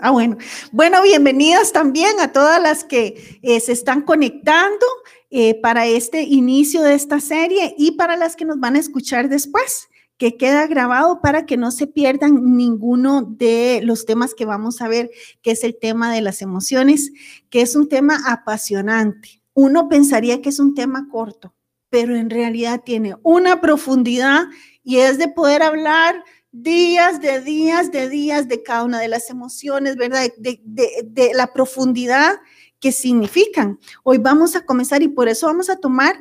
Ah, bueno. Bueno, bienvenidas también a todas las que eh, se están conectando eh, para este inicio de esta serie y para las que nos van a escuchar después, que queda grabado para que no se pierdan ninguno de los temas que vamos a ver, que es el tema de las emociones, que es un tema apasionante. Uno pensaría que es un tema corto, pero en realidad tiene una profundidad y es de poder hablar días de días de días de cada una de las emociones, ¿verdad? De, de, la profundidad que significan. Hoy vamos a comenzar y por eso vamos a tomar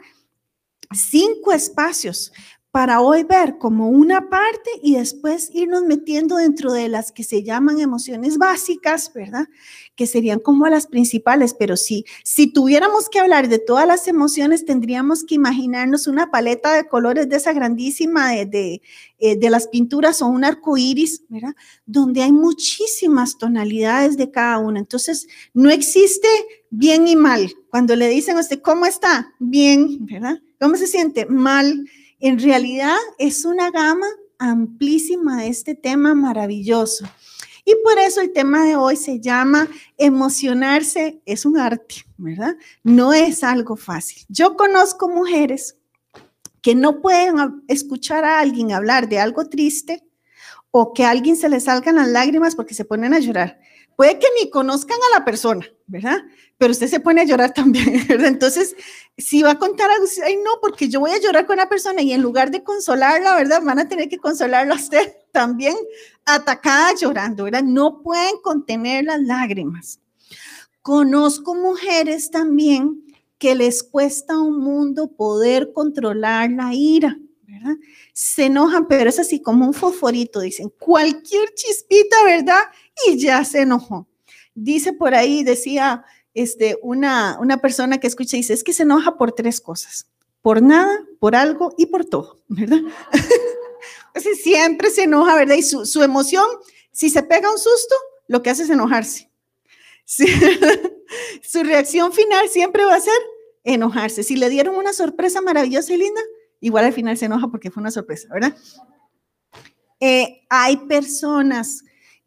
cinco espacios para hoy ver como una parte y después irnos metiendo dentro de las que se llaman emociones básicas, ¿verdad? Que serían como las principales, pero sí, si tuviéramos que hablar de todas las emociones, tendríamos que imaginarnos una paleta de colores de esa grandísima de, de, eh, las pinturas o un arco iris, ¿verdad? Donde hay muchísimas tonalidades de cada una. Entonces, no existe bien y mal. Cuando le dicen a usted, ¿cómo está? Bien, ¿verdad? ¿Cómo se siente? Mal en realidad es una gama amplísima de este tema maravilloso. Y por eso el tema de hoy se llama emocionarse es un arte, ¿verdad? No es algo fácil. Yo conozco mujeres que no pueden escuchar a alguien hablar de algo triste o que a alguien se le salgan las lágrimas porque se ponen a llorar. Puede que ni conozcan a la persona, ¿verdad? Pero usted se pone a llorar también, ¿verdad? Entonces, si va a contar algo, ay, no, porque yo voy a llorar con una persona y en lugar de consolarla, ¿verdad? Van a tener que consolarla a usted también atacada llorando, ¿verdad? No pueden contener las lágrimas. Conozco mujeres también que les cuesta un mundo poder controlar la ira, Se enojan, pero es así como un fosforito, dicen, cualquier chispita, ¿verdad? Y ya se enojó. Dice por ahí, decía este, una, una persona que escucha, dice, es que se enoja por tres cosas, por nada, por algo y por todo, ¿verdad? Así siempre se enoja, ¿verdad? Y su, su, emoción, si se pega un susto, lo que hace es enojarse. su reacción final siempre va a ser enojarse. Si le dieron una sorpresa maravillosa y linda, igual al final se enoja porque fue una sorpresa, ¿verdad? Eh, hay personas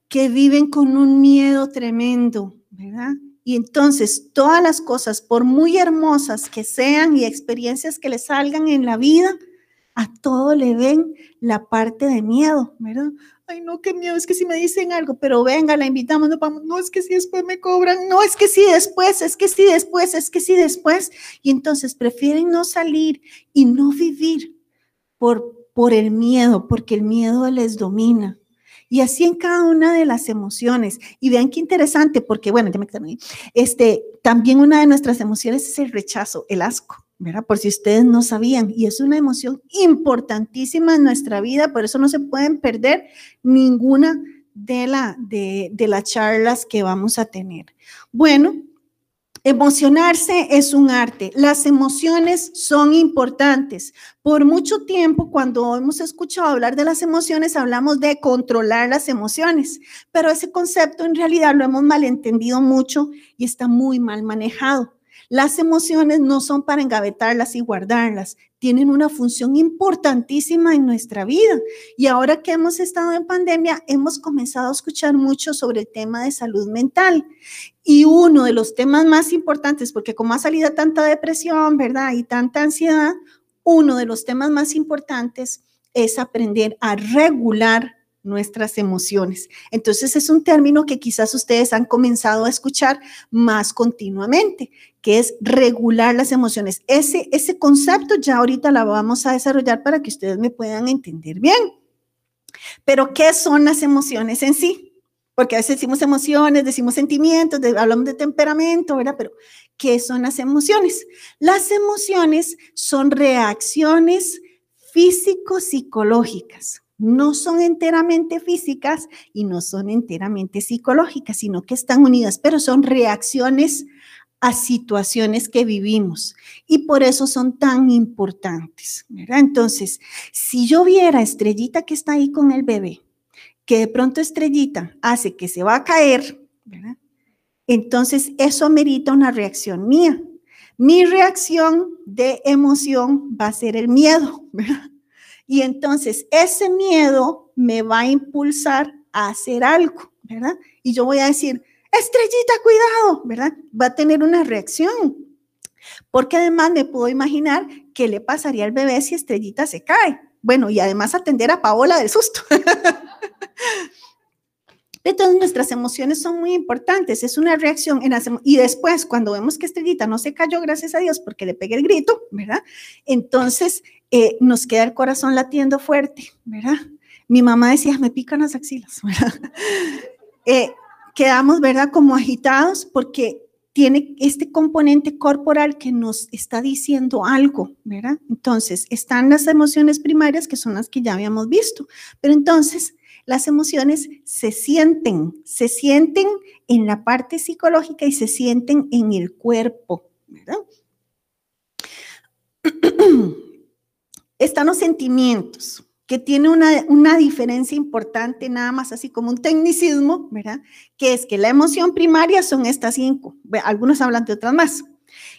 que viven con un miedo tremendo, ¿verdad? Y entonces todas las cosas, por muy hermosas que sean y experiencias que le salgan en la vida, a todo le ven la parte de miedo, ¿verdad? Ay, no, qué miedo, es que si me dicen algo, pero venga, la invitamos, no vamos, no, es que si después me cobran, no, es que si después, es que si después, es que si después. Y entonces prefieren no salir y no vivir por, por el miedo, porque el miedo les domina. Y así en cada una de las emociones. Y vean qué interesante, porque bueno, ya me ahí. Este, también una de nuestras emociones es el rechazo, el asco. Por si ustedes no sabían, y es una emoción importantísima en nuestra vida, por eso no se pueden perder ninguna de, de las charlas que vamos a tener. Bueno, Emocionarse es un arte. Las emociones son importantes. Por mucho tiempo, cuando hemos escuchado hablar de las emociones, hablamos de controlar las emociones, pero ese concepto en realidad lo hemos malentendido mucho y está muy mal manejado. Las emociones no son para engavetarlas y guardarlas, tienen una función importantísima en nuestra vida. Y ahora que hemos estado en pandemia, hemos comenzado a escuchar mucho sobre el tema de salud mental. Y uno de los temas más importantes, porque como ha salido tanta depresión, ¿verdad? Y tanta ansiedad, uno de los temas más importantes es aprender a regular nuestras emociones. Entonces es un término que quizás ustedes han comenzado a escuchar más continuamente, que es regular las emociones. Ese, ese concepto ya ahorita la vamos a desarrollar para que ustedes me puedan entender bien. Pero ¿qué son las emociones en sí? Porque a veces decimos emociones, decimos sentimientos, hablamos de temperamento, ¿verdad? Pero ¿qué son las emociones? Las emociones son reacciones físico-psicológicas no son enteramente físicas y no son enteramente psicológicas, sino que están unidas, pero son reacciones a situaciones que vivimos y por eso son tan importantes. Entonces, si yo viera Estrellita que está ahí con el bebé, que de pronto Estrellita hace que se va a caer, entonces eso amerita una reacción mía. Mi reacción de emoción va a ser el miedo. Y entonces ese miedo me va a impulsar a hacer algo. Y yo voy a decir, estrellita, cuidado, ¿verdad? Va a tener una reacción. Porque además me puedo imaginar qué le pasaría al bebé si estrellita se cae. Bueno, y además atender a Paola del susto. Entonces nuestras emociones son muy importantes, es una reacción y después cuando vemos que Estrellita no se cayó, gracias a Dios, porque le pegué el grito, ¿verdad? Entonces eh, nos queda el corazón latiendo fuerte, ¿verdad? Mi mamá decía, me pican las axilas, ¿verdad? Eh, quedamos, ¿verdad? Como agitados porque tiene este componente corporal que nos está diciendo algo, ¿verdad? Entonces, están las emociones primarias que son las que ya habíamos visto, pero entonces las emociones se sienten, se sienten en la parte psicológica y se sienten en el cuerpo, ¿verdad? Están los sentimientos, que tiene una, una, diferencia importante, nada más así como un tecnicismo, ¿verdad? Que es que la emoción primaria son estas cinco, algunos hablan de otras más.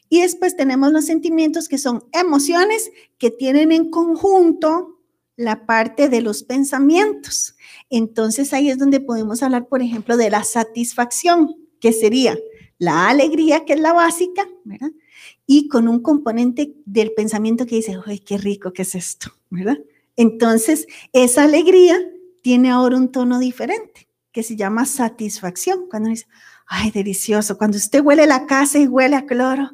Y después tenemos los sentimientos que son emociones que tienen en conjunto la parte de los pensamientos. Entonces ahí es donde podemos hablar, por ejemplo, de la satisfacción, que sería la alegría, que es la básica, ¿verdad? Y con un componente del pensamiento que dice, ¡ay, qué rico que es esto! ¿verdad? Entonces, esa alegría tiene ahora un tono diferente, que se llama satisfacción. Cuando dice, ay, delicioso, cuando usted huele la casa y huele a cloro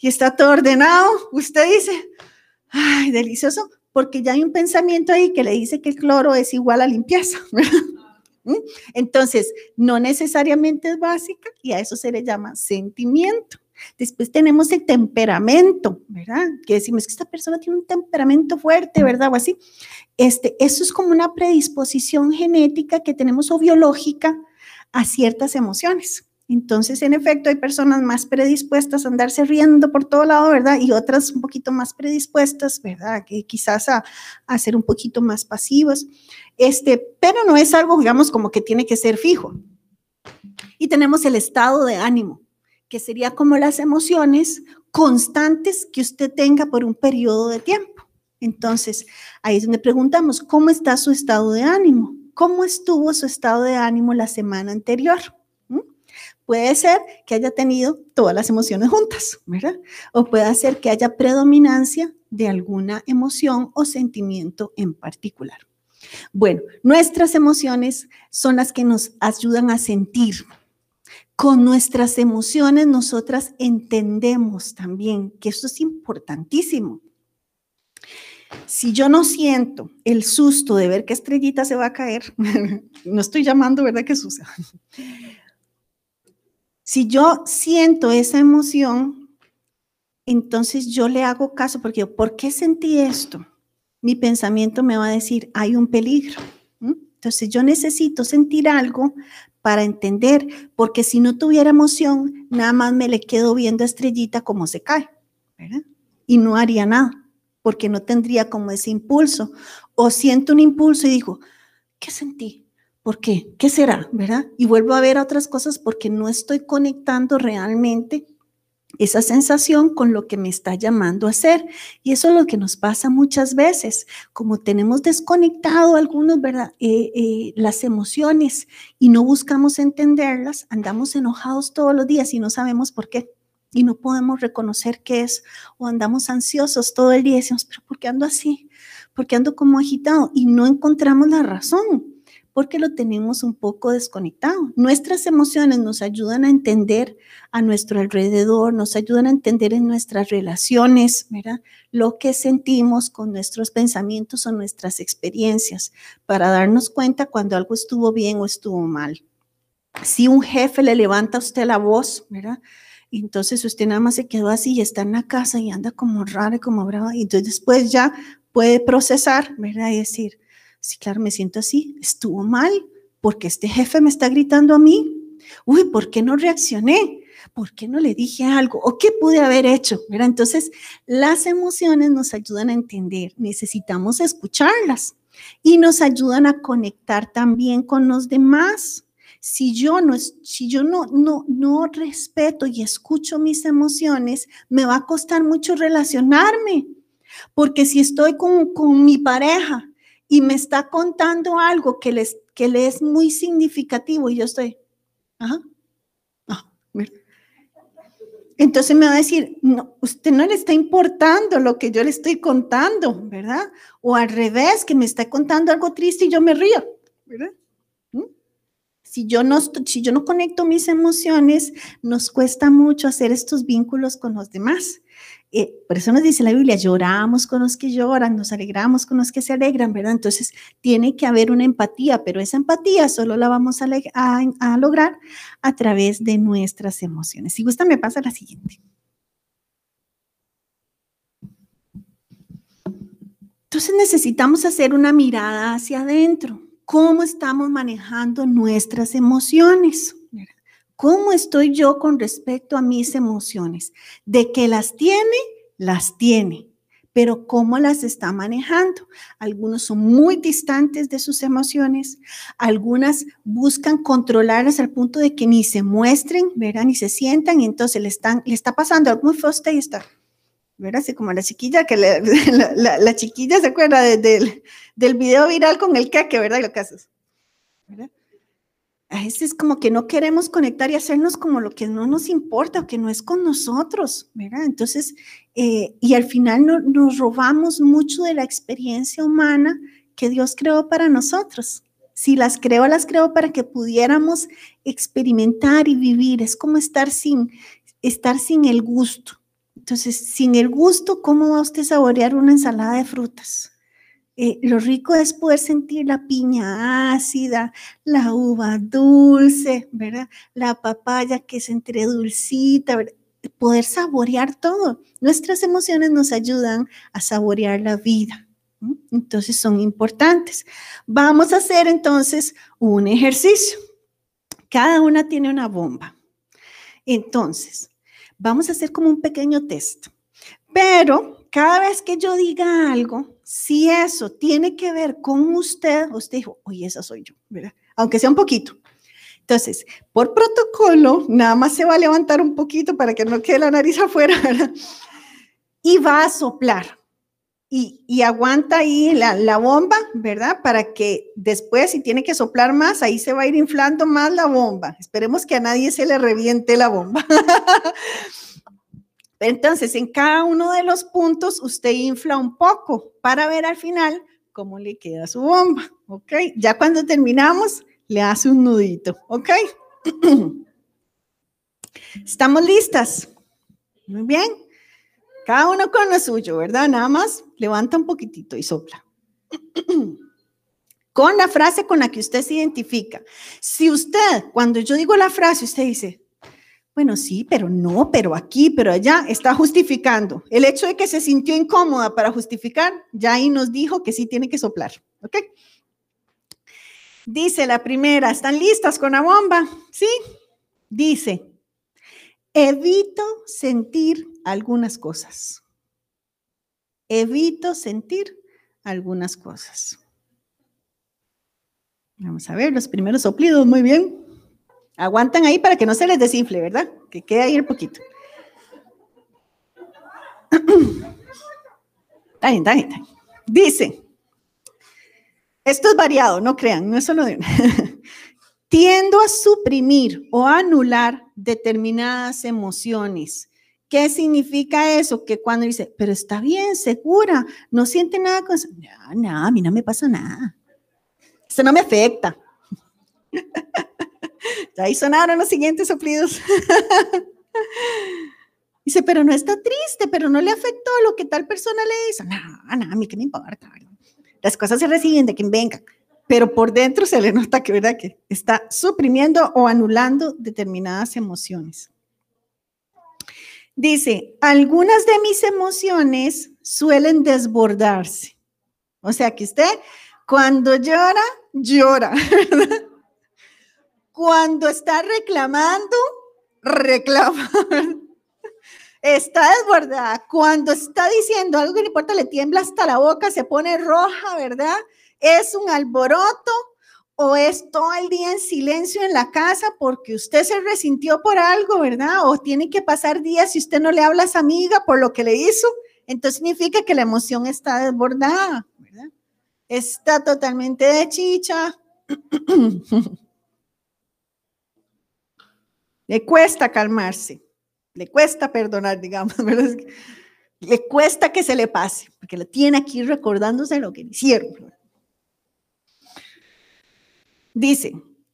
y está todo ordenado, usted dice, ay, delicioso, porque ya hay un pensamiento ahí que le dice que el cloro es igual a limpieza. ¿Mm? Entonces, no necesariamente es básica y a eso se le llama sentimiento. Después tenemos el temperamento, ¿verdad? Que decimos que esta persona tiene un temperamento fuerte, ¿verdad? O así. Este, eso es como una predisposición genética que tenemos o biológica a ciertas emociones. Entonces, en efecto, hay personas más predispuestas a andarse riendo por todo lado, ¿verdad? Y otras un poquito más predispuestas, ¿verdad? Que quizás a, a ser un poquito más pasivas. Este, pero no es algo, digamos, como que tiene que ser fijo. Y tenemos el estado de ánimo, que sería como las emociones constantes que usted tenga por un periodo de tiempo. Entonces, ahí es donde preguntamos, ¿cómo está su estado de ánimo? ¿Cómo estuvo su estado de ánimo la semana anterior? Puede ser que haya tenido todas las emociones juntas, ¿verdad? O puede ser que haya predominancia de alguna emoción o sentimiento en particular. Bueno, nuestras emociones son las que nos ayudan a sentir. Con nuestras emociones nosotras entendemos también que esto es importantísimo. Si yo no siento el susto de ver que estrellita se va a caer, no estoy llamando, ¿verdad? Que suceda. Si yo siento esa emoción, entonces yo le hago caso porque ¿por qué sentí esto? Mi pensamiento me va a decir, hay un peligro. Entonces yo necesito sentir algo para entender, porque si no tuviera emoción, nada más me le quedo viendo a estrellita como se cae, ¿verdad? Y no haría nada, porque no tendría como ese impulso. O siento un impulso y digo, ¿qué sentí? ¿Por qué? ¿Qué será? ¿Verdad? Y vuelvo a ver otras cosas porque no estoy conectando realmente esa sensación con lo que me está llamando a hacer. Y eso es lo que nos pasa muchas veces, como tenemos desconectado algunos, ¿verdad? Eh, eh, las emociones y no buscamos entenderlas, andamos enojados todos los días y no sabemos por qué. Y no podemos reconocer qué es, o andamos ansiosos todo el día y decimos, pero ¿por qué ando así? ¿Por qué ando como agitado? Y no encontramos la razón porque lo tenemos un poco desconectado. Nuestras emociones nos ayudan a entender a nuestro alrededor, nos ayudan a entender en nuestras relaciones, ¿verdad? Lo que sentimos con nuestros pensamientos o nuestras experiencias para darnos cuenta cuando algo estuvo bien o estuvo mal. Si un jefe le levanta a usted la voz, ¿verdad? entonces usted nada más se quedó así y está en la casa y anda como raro y como bravo. Y entonces después ya puede procesar, ¿verdad? Y decir, Sí, claro, me siento así. Estuvo mal porque este jefe me está gritando a mí. Uy, ¿por qué no reaccioné? ¿Por qué no le dije algo? ¿O qué pude haber hecho? Entonces, las emociones nos ayudan a entender. Necesitamos escucharlas y nos ayudan a conectar también con los demás. Si yo no, si yo no, no, no respeto y escucho mis emociones, me va a costar mucho relacionarme. Porque si estoy con, con mi pareja y me está contando algo que, les, que le es muy significativo y yo estoy, ajá, Entonces me va a decir, no, usted no le está importando lo que yo le estoy contando, ¿verdad? O al revés, que me está contando algo triste y yo me río, ¿verdad? ¿Mm? Si yo, no, si yo no conecto mis emociones, nos cuesta mucho hacer estos vínculos con los demás. Eh, por eso nos dice la Biblia, lloramos con los que lloran, nos alegramos con los que se alegran, ¿verdad? Entonces, tiene que haber una empatía, pero esa empatía solo la vamos a, a lograr a través de nuestras emociones. Si gusta, me pasa la siguiente. Entonces necesitamos hacer una mirada hacia adentro. ¿Cómo estamos manejando nuestras emociones? ¿Cómo estoy yo con respecto a mis emociones? De que las tiene, las tiene, pero ¿cómo las está manejando? Algunos son muy distantes de sus emociones, algunas buscan controlarlas al punto de que ni se muestren, verán, ni se sientan y entonces le, están, le está pasando algo muy feo y está, ¿verdad? Así como la chiquilla, que la, chiquilla se acuerda del video viral con el queque, ¿verdad? Lo que ¿verdad? A veces como que no queremos conectar y hacernos como lo que no nos importa o que no es con nosotros, ¿verdad? Entonces, eh, y al final nos robamos mucho de la experiencia humana que Dios creó para nosotros. Si las creó, las creó para que pudiéramos experimentar y vivir. Es como estar sin, estar sin el gusto. Entonces, sin el gusto, ¿cómo va usted a saborear una ensalada de frutas? Eh, lo rico es poder sentir la piña ácida, la uva dulce, ¿verdad? La papaya que es entre dulcita, poder saborear todo. Nuestras emociones nos ayudan a saborear la vida. Entonces son importantes. Vamos a hacer entonces un ejercicio. Cada una tiene una bomba. Entonces, vamos a hacer como un pequeño test. Pero cada vez que yo diga algo, si eso tiene que ver con usted, usted dijo, oye, esa soy yo, ¿verdad? Aunque sea un poquito. Entonces, por protocolo, nada más se va a levantar un poquito para que no quede la nariz afuera, ¿verdad? Y va a soplar. Y, aguanta ahí la, la, bomba, ¿verdad? Para que después, si tiene que soplar más, ahí se va a ir inflando más la bomba. Esperemos que a nadie se le reviente la bomba. Entonces, en cada uno de los puntos usted infla un poco para ver al final cómo le queda su bomba, ¿ok? Ya cuando terminamos, le hace un nudito, ¿ok? ¿Estamos listas? Muy bien. Cada uno con lo suyo, ¿verdad? Nada más levanta un poquitito y sopla. con la frase con la que usted se identifica. Si usted, cuando yo digo la frase, usted dice, bueno, sí, pero no, pero aquí, pero allá, está justificando. El hecho de que se sintió incómoda para justificar, ya ahí nos dijo que sí tiene que soplar. ¿Ok? Dice la primera, ¿están listas con la bomba? Sí. Dice, evito sentir algunas cosas. Evito sentir algunas cosas. Vamos a ver los primeros soplidos, muy bien. Aguantan ahí para que no se les desinfle, ¿verdad? Que quede ahí un poquito. Bien, está bien, Dice, esto es variado, no crean, no es solo de Tiendo a suprimir o anular determinadas emociones. ¿Qué significa eso? Que cuando dice, pero está bien, segura, no siente nada con eso. No, no, a mí no me pasa nada. Eso no me afecta. Ahí sonaron los siguientes soplidos. Dice, pero no está triste, pero no le afectó lo que tal persona le hizo. No, no, a mí qué me importa. Las cosas se reciben de quien venga, pero por dentro se le nota que, ¿verdad? que está suprimiendo o anulando determinadas emociones. Dice, algunas de mis emociones suelen desbordarse. O sea que usted cuando llora, llora. ¿verdad? Cuando está reclamando, reclama. Está desbordada. Cuando está diciendo algo que le importa, le tiembla hasta la boca, se pone roja, ¿verdad? Es un alboroto o es todo el día en silencio en la casa porque usted se resintió por algo, ¿verdad? O tiene que pasar días si usted no le habla a esa amiga por lo que le hizo. Entonces significa que la emoción está desbordada, ¿verdad? está totalmente de chicha. le cuesta calmarse, le cuesta perdonar, digamos, le cuesta que se le pase, porque lo tiene aquí recordándose lo que hicieron. Dice,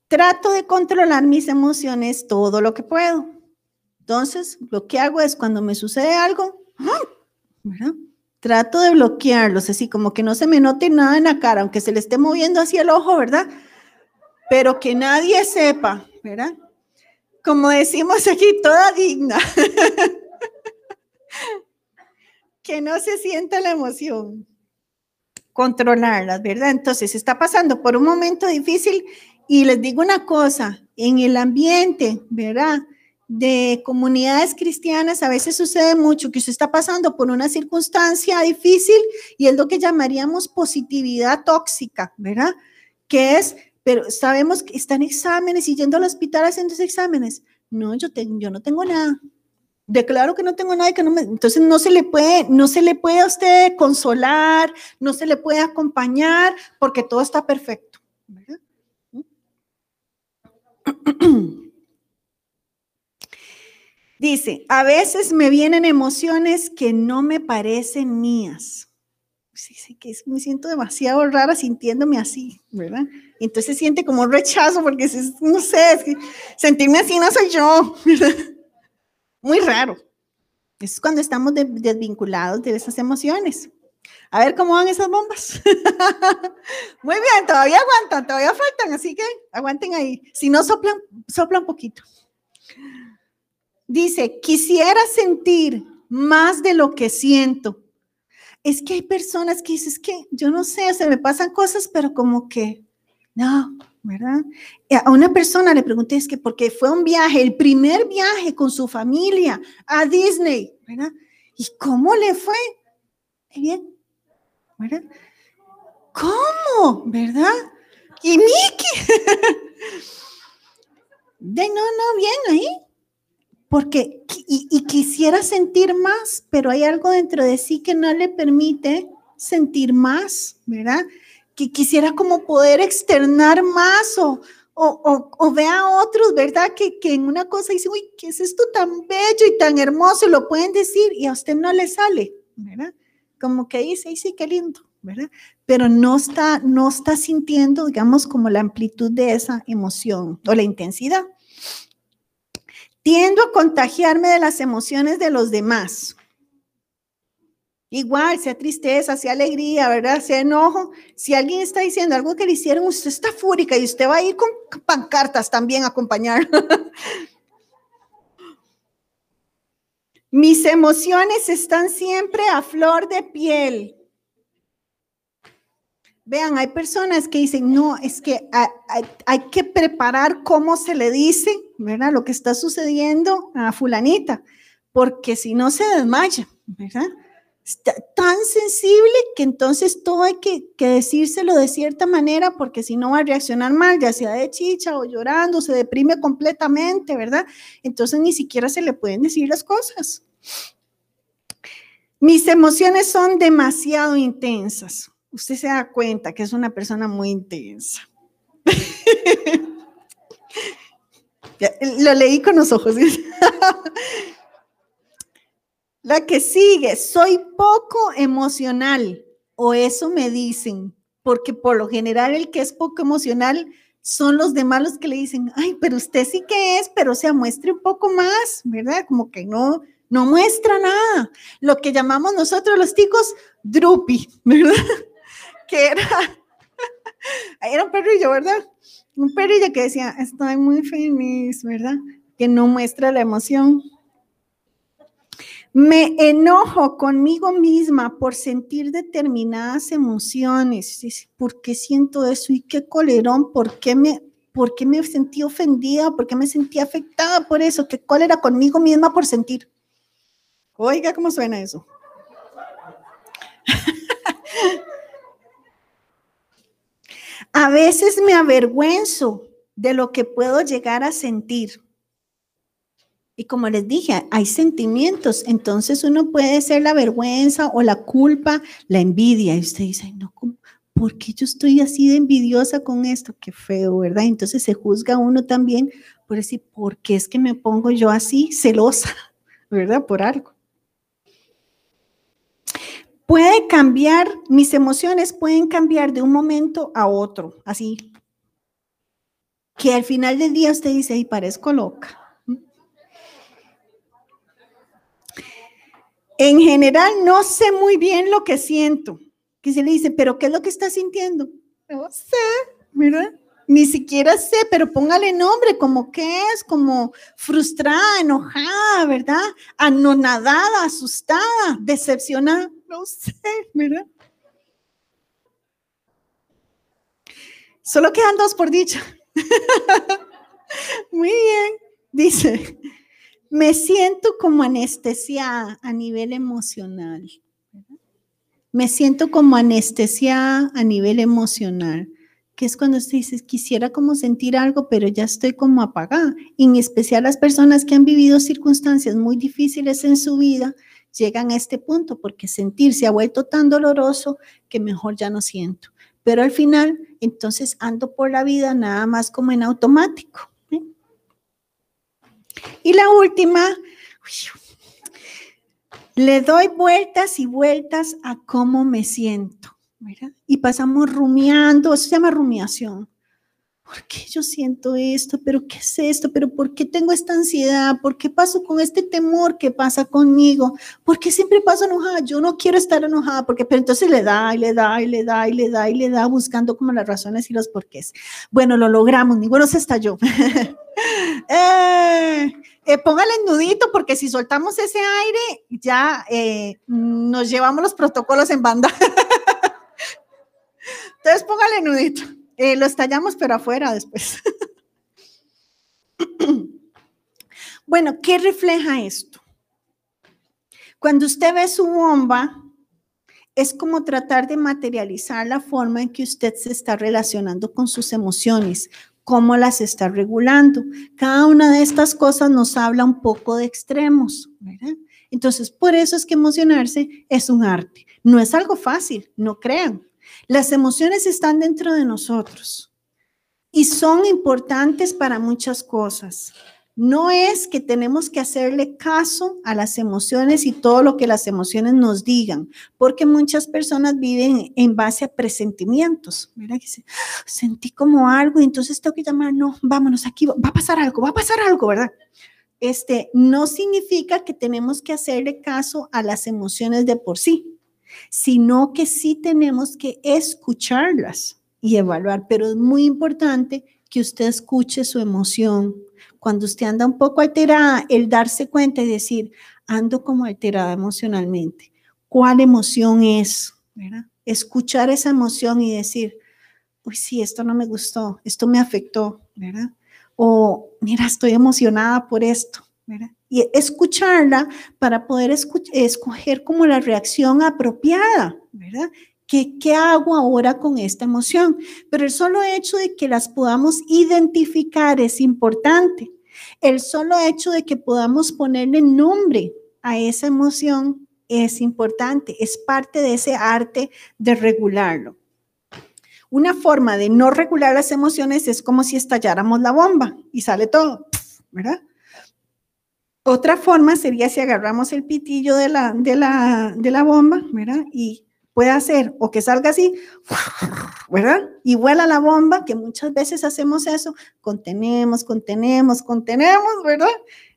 trato de controlar mis emociones todo lo que puedo. Entonces, lo que hago es cuando me sucede algo, trato de bloquearlos, así como que no se me note nada en la cara, aunque se le esté moviendo hacia el ojo, ¿verdad? Pero que nadie sepa, ¿verdad? Como decimos aquí, toda digna. que no se sienta la emoción. Controlarlas, ¿verdad? Entonces, está pasando por un momento difícil y les digo una cosa, en el ambiente, ¿verdad? De comunidades cristianas a veces sucede mucho que usted está pasando por una circunstancia difícil y es lo que llamaríamos positividad tóxica, ¿verdad? Que es, pero sabemos que están exámenes y yendo al hospital haciendo exámenes. No, yo, tengo, yo no tengo nada. Declaro que no tengo nada y que no me, entonces no se le puede, no se le puede a usted consolar, no se le puede acompañar porque todo está perfecto. Dice, a veces me vienen emociones que no me parecen mías. Sí, que me siento demasiado rara sintiéndome así, ¿verdad? Entonces siente como un rechazo porque, no sé, sentirme así no soy yo. Muy raro. Es cuando estamos desvinculados de esas emociones. A ver cómo van esas bombas. Muy bien, todavía aguantan, todavía faltan, así que aguanten ahí. Si no soplan, soplan poquito. Dice, quisiera sentir más de lo que siento. Es que hay personas que dicen, es que yo no sé, se me pasan cosas, pero como que, no, ¿verdad? A una persona le pregunté, es que porque fue un viaje, el primer viaje con su familia a Disney, ¿verdad? ¿Y cómo le fue? Bien, ¿verdad? ¿Cómo? ¿Verdad? Y Mickey. De no, no, bien ahí. Porque, y, quisiera sentir más, pero hay algo dentro de sí que no le permite sentir más, ¿verdad? Que quisiera como poder externar más o, o, o, ve a otros, ¿verdad? Que, que, en una cosa dice, uy, ¿qué es esto tan bello y tan hermoso? Lo pueden decir y a usted no le sale, ¿verdad? como que dice, sí, qué lindo, ¿verdad? Pero no está, no está sintiendo, digamos, como la amplitud de esa emoción o la intensidad. Tiendo a contagiarme de las emociones de los demás. Igual, sea tristeza, sea alegría, ¿verdad? Sea enojo. Si alguien está diciendo algo que le hicieron, usted está fúrica y usted va a ir con pancartas también a acompañar. Mis emociones están siempre a flor de piel. Vean, hay personas que dicen, no, es que hay, que preparar cómo se le dice, ¿verdad? Lo que está sucediendo a fulanita, porque si no se desmaya, ¿verdad? Tan sensible que entonces todo hay que, que, decírselo de cierta manera, porque si no va a reaccionar mal, ya sea de chicha o llorando, se deprime completamente, ¿verdad? Entonces ni siquiera se le pueden decir las cosas. Mis emociones son demasiado intensas. Usted se da cuenta que es una persona muy intensa. Lo leí con los ojos. La que sigue, soy poco emocional, o eso me dicen, porque por lo general el que es poco emocional son los demás los que le dicen, ay, pero usted sí que es, pero se muestre un poco más, ¿verdad? Como que no, no muestra nada. Lo que llamamos nosotros los ticos drupi, ¿verdad? Que era, era un perrillo, ¿verdad? Un perrillo que decía, estoy muy feliz, ¿verdad? Que no muestra la emoción. Me enojo conmigo misma por sentir determinadas emociones. ¿Por qué siento eso? ¿Y qué colerón? ¿Por qué me, por qué me sentí ofendida? ¿Por qué me sentí afectada por eso? ¿Qué cólera conmigo misma por sentir? Oiga, ¿cómo suena eso? a veces me avergüenzo de lo que puedo llegar a sentir. Y como les dije, hay sentimientos, entonces uno puede ser la vergüenza o la culpa, la envidia. Y usted dice, no, ¿por qué yo estoy así de envidiosa con esto? Qué feo, ¿verdad? Entonces se juzga uno también por decir, ¿por qué es que me pongo yo así celosa, ¿verdad? Por algo. Puede cambiar, mis emociones pueden cambiar de un momento a otro, así. Que al final del día usted dice, y parezco loca. En general no sé muy bien lo que siento. Que se le dice, pero ¿qué es lo que está sintiendo? No sé, ¿verdad? Ni siquiera sé, pero póngale nombre, como qué es, como frustrada, enojada, ¿verdad? Anonadada, asustada, decepcionada, no sé, ¿verdad? Solo quedan dos por dicha. Muy bien, dice, me siento como anestesiada a nivel emocional. Me siento como anestesiada a nivel emocional, que es cuando usted dice, quisiera como sentir algo, pero ya estoy como apagada. en especial las personas que han vivido circunstancias muy difíciles en su vida, llegan a este punto, porque sentir se ha vuelto tan doloroso que mejor ya no siento. Pero al final, entonces ando por la vida nada más como en automático. Y la última, le doy vueltas y vueltas a cómo me siento. Y pasamos rumiando, eso se llama rumiación. ¿Por qué yo siento esto? ¿Pero qué es esto? ¿Pero por qué tengo esta ansiedad? ¿Por qué paso con este temor que pasa conmigo? ¿Por qué siempre paso enojada? Yo no quiero estar enojada, porque pero entonces le da y le da y le da y le da y le da buscando como las razones y los porqués. Bueno, lo logramos, ninguno se estalló. eh, eh, póngale nudito porque si soltamos ese aire, ya eh, nos llevamos los protocolos en banda. Entonces póngale nudito. Eh, lo estallamos, pero afuera después. bueno, ¿qué refleja esto? Cuando usted ve su bomba, es como tratar de materializar la forma en que usted se está relacionando con sus emociones, cómo las está regulando. Cada una de estas cosas nos habla un poco de extremos. Entonces, por eso es que emocionarse es un arte. No es algo fácil, no crean. Las emociones están dentro de nosotros y son importantes para muchas cosas. No es que tenemos que hacerle caso a las emociones y todo lo que las emociones nos digan, porque muchas personas viven en base a presentimientos. Mira que sentí como algo y entonces tengo que llamar, no, vámonos aquí, va a pasar algo, va a pasar algo, ¿verdad? Este no significa que tenemos que hacerle caso a las emociones de por sí, sino que sí tenemos que escucharlas y evaluar, pero es muy importante que usted escuche su emoción, cuando usted anda un poco alterada, el darse cuenta y decir, ando como alterada emocionalmente. ¿Cuál emoción es? Escuchar esa emoción y decir, uy, sí, esto no me gustó, esto me afectó, ¿verdad? O, mira, estoy emocionada por esto, ¿verdad? Y escucharla para poder escoger como la reacción apropiada, ¿verdad? ¿Qué, ¿Qué hago ahora con esta emoción? Pero el solo hecho de que las podamos identificar es importante. El solo hecho de que podamos ponerle nombre a esa emoción es importante, es parte de ese arte de regularlo. Una forma de no regular las emociones es como si estalláramos la bomba y sale todo, ¿verdad? Otra forma sería si agarramos el pitillo de la, de la, de la bomba, ¿verdad? Y puede hacer o que salga así, ¿verdad? Y vuela la bomba, que muchas veces hacemos eso, contenemos, contenemos, contenemos, ¿verdad?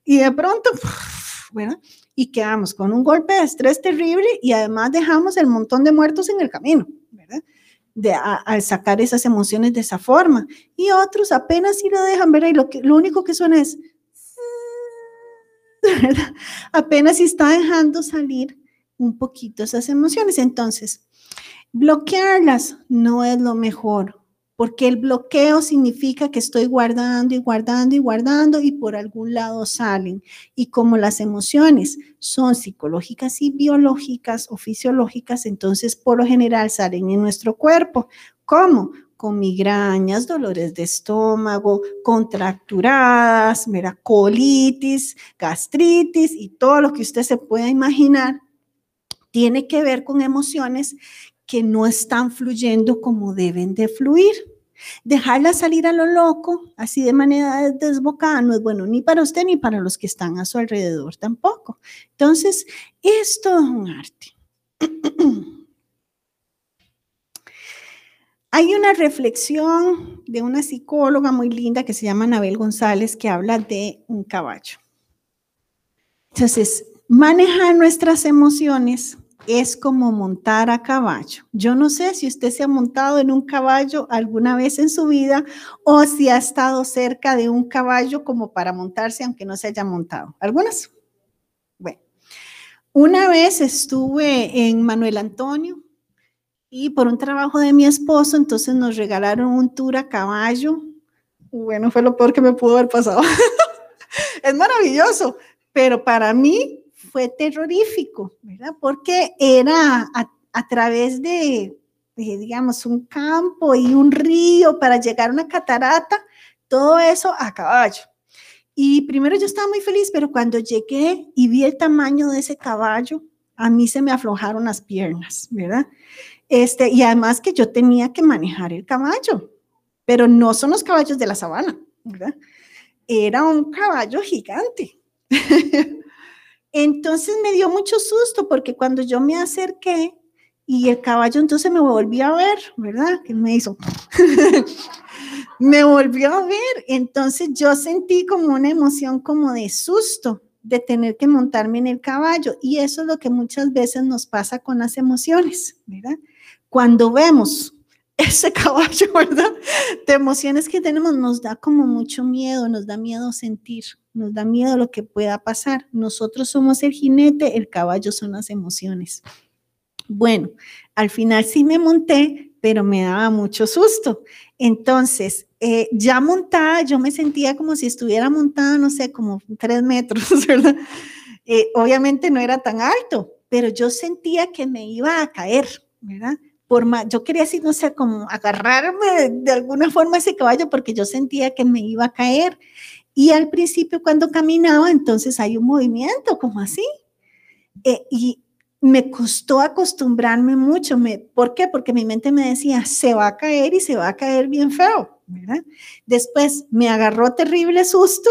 Y de pronto, ¿verdad? Y quedamos con un golpe de estrés terrible y además dejamos el montón de muertos en el camino, ¿verdad? De, al sacar esas emociones de esa forma. Y otros apenas si lo dejan, ¿verdad? Y lo, que, lo único que suena es, Apenas está dejando salir un poquito esas emociones. Entonces, bloquearlas no es lo mejor, porque el bloqueo significa que estoy guardando y guardando y guardando y por algún lado salen. Y como las emociones son psicológicas y biológicas o fisiológicas, entonces por lo general salen en nuestro cuerpo. ¿Cómo? Con migrañas, dolores de estómago, contracturadas, colitis, gastritis y todo lo que usted se pueda imaginar tiene que ver con emociones que no están fluyendo como deben de fluir. Dejarla salir a lo loco, así de manera desbocada, no es bueno ni para usted ni para los que están a su alrededor tampoco. Entonces, esto es un arte. Hay una reflexión de una psicóloga muy linda que se llama Anabel González que habla de un caballo. Entonces, manejar nuestras emociones es como montar a caballo. Yo no sé si usted se ha montado en un caballo alguna vez en su vida o si ha estado cerca de un caballo como para montarse aunque no se haya montado. ¿Algunas? Bueno, una vez estuve en Manuel Antonio y por un trabajo de mi esposo, entonces nos regalaron un tour a caballo. Bueno, fue lo peor que me pudo haber pasado. es maravilloso, pero para mí fue terrorífico, ¿verdad? Porque era a, través de, digamos, un campo y un río para llegar a una catarata, todo eso a caballo. Y primero yo estaba muy feliz, pero cuando llegué y vi el tamaño de ese caballo, a mí se me aflojaron las piernas, ¿verdad? Este, y además que yo tenía que manejar el caballo, pero no son los caballos de la sabana. Era un caballo gigante. Entonces me dio mucho susto porque cuando yo me acerqué y el caballo entonces me volvió a ver, ¿verdad? Que me hizo, me volvió a ver. Entonces yo sentí como una emoción como de susto de tener que montarme en el caballo. Y eso es lo que muchas veces nos pasa con las emociones, ¿verdad? Cuando vemos ese caballo. De emociones que tenemos, nos da como mucho miedo, nos da miedo sentir, nos da miedo lo que pueda pasar. Nosotros somos el jinete, el caballo son las emociones. Bueno, al final sí me monté, pero me daba mucho susto. Entonces, eh, ya montada, yo me sentía como si estuviera montada, no sé, como tres metros, ¿verdad? Eh, obviamente no era tan alto, pero yo sentía que me iba a caer, ¿verdad? Por más, yo quería así, no sé, como agarrarme de alguna forma a ese caballo porque yo sentía que me iba a caer. Y al principio cuando caminaba, entonces hay un movimiento como así. Eh, y me costó acostumbrarme mucho. Me, ¿Por qué? Porque mi mente me decía, se va a caer y se va a caer bien feo. Después me agarró terrible susto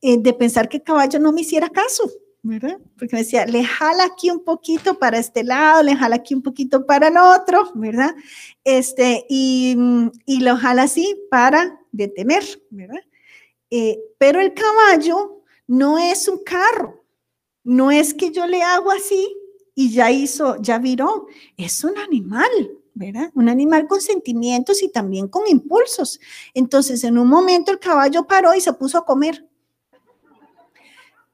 eh, de pensar que el caballo no me hiciera caso. ¿verdad? Porque me decía, le jala aquí un poquito para este lado, le jala aquí un poquito para el otro, ¿verdad? Este, y, y lo jala así para detener, ¿verdad? Eh, pero el caballo no es un carro, no es que yo le hago así y ya hizo, ya viró, es un animal, ¿verdad? Un animal con sentimientos y también con impulsos. Entonces, en un momento el caballo paró y se puso a comer.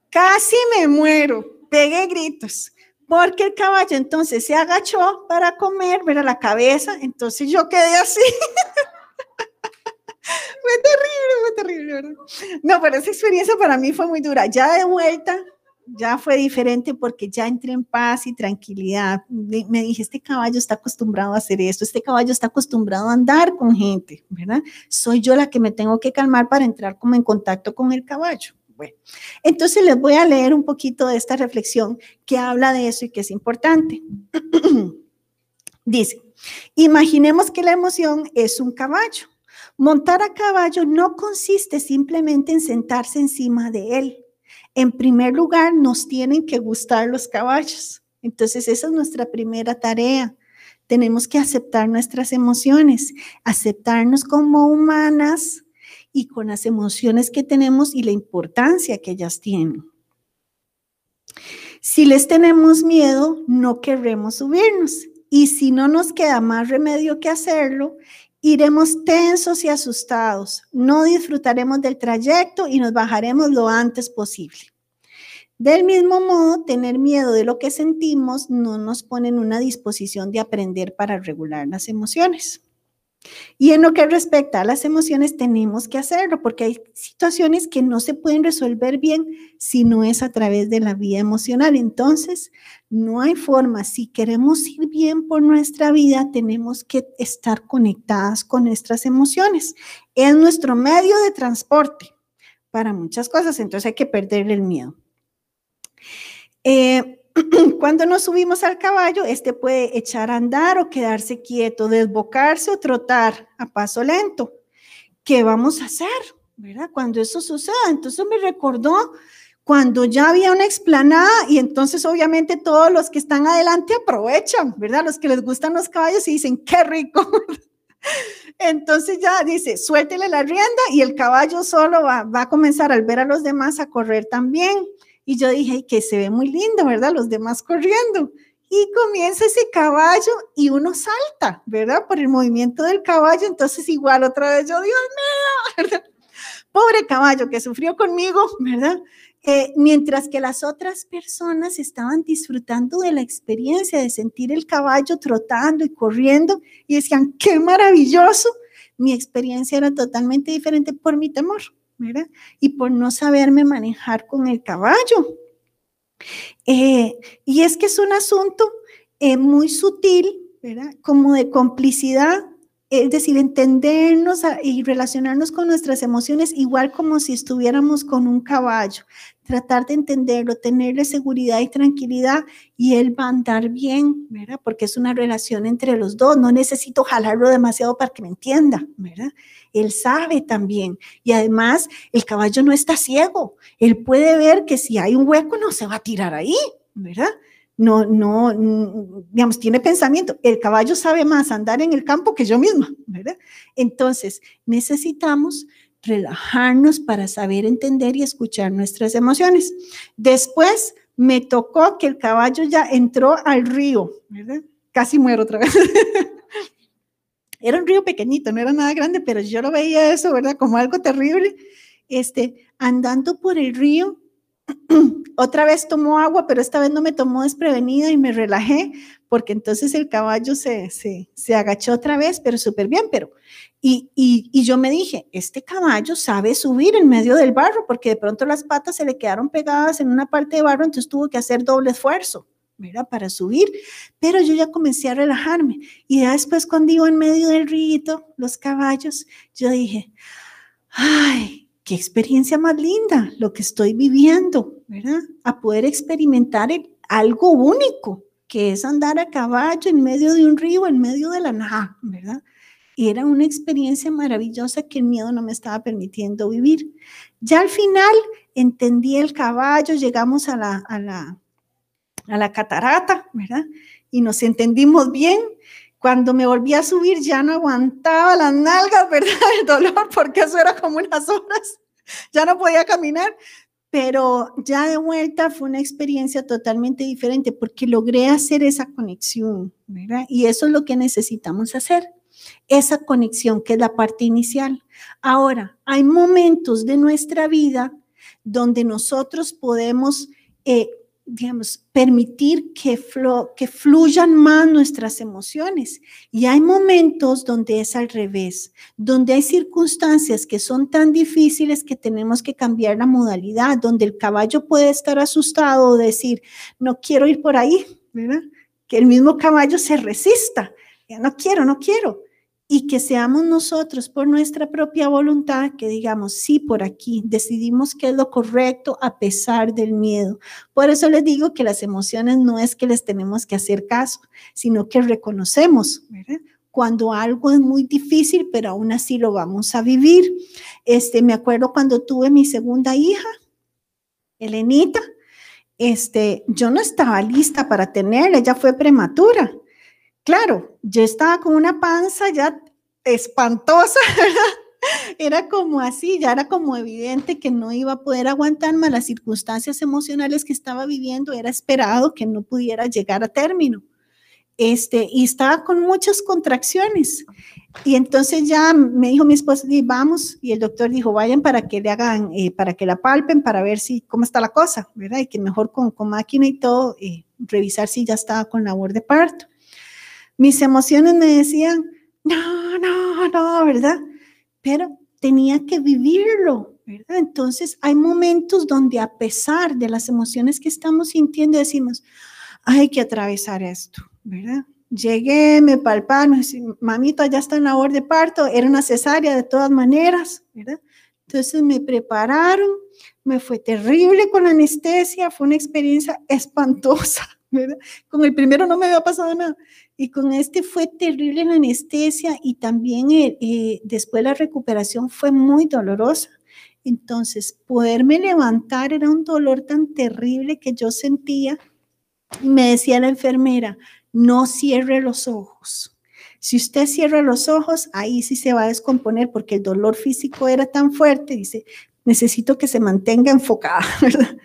Casi me muero, pegué gritos, porque el caballo entonces se agachó para comer, ver la cabeza, entonces yo quedé así. fue terrible, fue terrible, ¿verdad? No, pero esa experiencia para mí fue muy dura. Ya de vuelta, ya fue diferente porque ya entré en paz y tranquilidad. Me dije, este caballo está acostumbrado a hacer esto, este caballo está acostumbrado a andar con gente, ¿verdad? Soy yo la que me tengo que calmar para entrar como en contacto con el caballo. Bueno, entonces les voy a leer un poquito de esta reflexión que habla de eso y que es importante. Dice, imaginemos que la emoción es un caballo Montar a caballo no consiste simplemente en sentarse encima de él. En primer lugar, nos tienen que gustar los caballos. Entonces, esa es nuestra primera tarea. Tenemos que aceptar nuestras emociones, aceptarnos como humanas y con las emociones que tenemos y la importancia que ellas tienen. Si les tenemos miedo, no querremos subirnos. Y si no nos queda más remedio que hacerlo, Iremos tensos y asustados, no disfrutaremos del trayecto y nos bajaremos lo antes posible. Del mismo modo, tener miedo de lo que sentimos no nos pone en una disposición de aprender para regular las emociones. Y en lo que respecta a las emociones, tenemos que hacerlo porque hay situaciones que no se pueden resolver bien si no es a través de la vía emocional. Entonces, no hay forma. Si queremos ir bien por nuestra vida, tenemos que estar conectadas con nuestras emociones. Es nuestro medio de transporte para muchas cosas, entonces hay que perder el miedo. Eh, Cuando nos subimos al caballo, este puede echar a andar o quedarse quieto, desbocarse o trotar a paso lento. ¿Qué vamos a hacer? ¿Verdad? Cuando eso suceda. Entonces me recordó cuando ya había una explanada y entonces obviamente todos los que están adelante aprovechan, ¿verdad? Los que les gustan los caballos y dicen, qué rico. Entonces ya dice, suéltele la rienda y el caballo solo va, va, a comenzar al ver a los demás a correr también. Y yo dije, que se ve muy lindo, ¿verdad? Los demás corriendo. Y comienza ese caballo y uno salta, ¿verdad? Por el movimiento del caballo. Entonces igual otra vez yo, Dios mío. Pobre caballo que sufrió conmigo, ¿verdad? Eh, mientras que las otras personas estaban disfrutando de la experiencia de sentir el caballo trotando y corriendo y decían, qué maravilloso. Mi experiencia era totalmente diferente por mi temor, Y por no saberme manejar con el caballo. Eh, y es que es un asunto eh, muy sutil. Como de complicidad es decir, entendernos y relacionarnos con nuestras emociones igual como si estuviéramos con un caballo, tratar de entenderlo, tenerle seguridad y tranquilidad y él va a andar bien, ¿verdad? Porque es una relación entre los dos, no necesito jalarlo demasiado para que me entienda, ¿verdad? Él sabe también y además el caballo no está ciego, él puede ver que si hay un hueco no se va a tirar ahí, ¿verdad? no, no, digamos, tiene pensamiento. El caballo sabe más andar en el campo que yo misma, ¿verdad? Entonces, necesitamos relajarnos para saber entender y escuchar nuestras emociones. Después me tocó que el caballo ya entró al río, ¿verdad? Casi muero otra vez. era un río pequeñito, no era nada grande, pero yo lo veía eso, ¿verdad? Como algo terrible. Este, andando por el río, otra vez tomó agua, pero esta vez no me tomó desprevenida y me relajé, porque entonces el caballo se, se, agachó otra vez, pero súper bien, pero... Y, y, yo me dije, este caballo sabe subir en medio del barro, porque de pronto las patas se le quedaron pegadas en una parte de barro, entonces tuvo que hacer doble esfuerzo. ¿verdad? Para subir, pero yo ya comencé a relajarme. Y ya después cuando iba en medio del río, los caballos, yo dije, ay, qué experiencia más linda lo que estoy viviendo, ¿verdad? A poder experimentar algo único, que es andar a caballo en medio de un río, en medio de la nada, ¿verdad? Era una experiencia maravillosa que el miedo no me estaba permitiendo vivir. Ya al final entendí el caballo, llegamos a la, a la, a la catarata, ¿verdad? Y nos entendimos bien. Cuando me volví a subir ya no aguantaba las nalgas, ¿verdad? El dolor, porque eso era como unas horas. Ya no podía caminar, pero ya de vuelta fue una experiencia totalmente diferente porque logré hacer esa conexión, ¿verdad? Y eso es lo que necesitamos hacer, esa conexión que es la parte inicial. Ahora, hay momentos de nuestra vida donde nosotros podemos eh, digamos, permitir que, que fluyan más nuestras emociones. Y hay momentos donde es al revés, donde hay circunstancias que son tan difíciles que tenemos que cambiar la modalidad, donde el caballo puede estar asustado o decir, no quiero ir por ahí, ¿verdad? Que el mismo caballo se resista, ya no quiero, no quiero y que seamos nosotros por nuestra propia voluntad que digamos, sí, por aquí, decidimos que es lo correcto a pesar del miedo. Por eso les digo que las emociones no es que les tenemos que hacer caso, sino que reconocemos, Cuando algo es muy difícil, pero aún así lo vamos a vivir. Este, me acuerdo cuando tuve mi segunda hija, Elenita, este, yo no estaba lista para tenerla, ella fue prematura. Claro, yo estaba con una panza ya espantosa, Era como así, ya era como evidente que no iba a poder aguantar más las circunstancias emocionales que estaba viviendo, era esperado que no pudiera llegar a término. Este, y estaba con muchas contracciones. Y entonces ya me dijo mi esposa, vamos, y el doctor dijo, vayan para que le hagan, eh, para que la palpen, para ver si, cómo está la cosa, ¿verdad? Y que mejor con, con máquina y todo, eh, revisar si ya estaba con labor de parto. Mis emociones me decían, no, no, no, ¿verdad? Pero tenía que vivirlo, ¿verdad? Entonces hay momentos donde a pesar de las emociones que estamos sintiendo, decimos, hay que atravesar esto, ¿verdad? Llegué, me palparon, mamita ya está en labor de parto, era una cesárea de todas maneras, ¿verdad? Entonces me prepararon, me fue terrible con la anestesia, fue una experiencia espantosa, Con el primero no me había pasado nada. Y con este fue terrible la anestesia y también eh, eh, después la recuperación fue muy dolorosa. Entonces, poderme levantar era un dolor tan terrible que yo sentía. Y me decía la enfermera, no cierre los ojos. Si usted cierra los ojos, ahí sí se va a descomponer porque el dolor físico era tan fuerte. Dice, necesito que se mantenga enfocada, ¿verdad?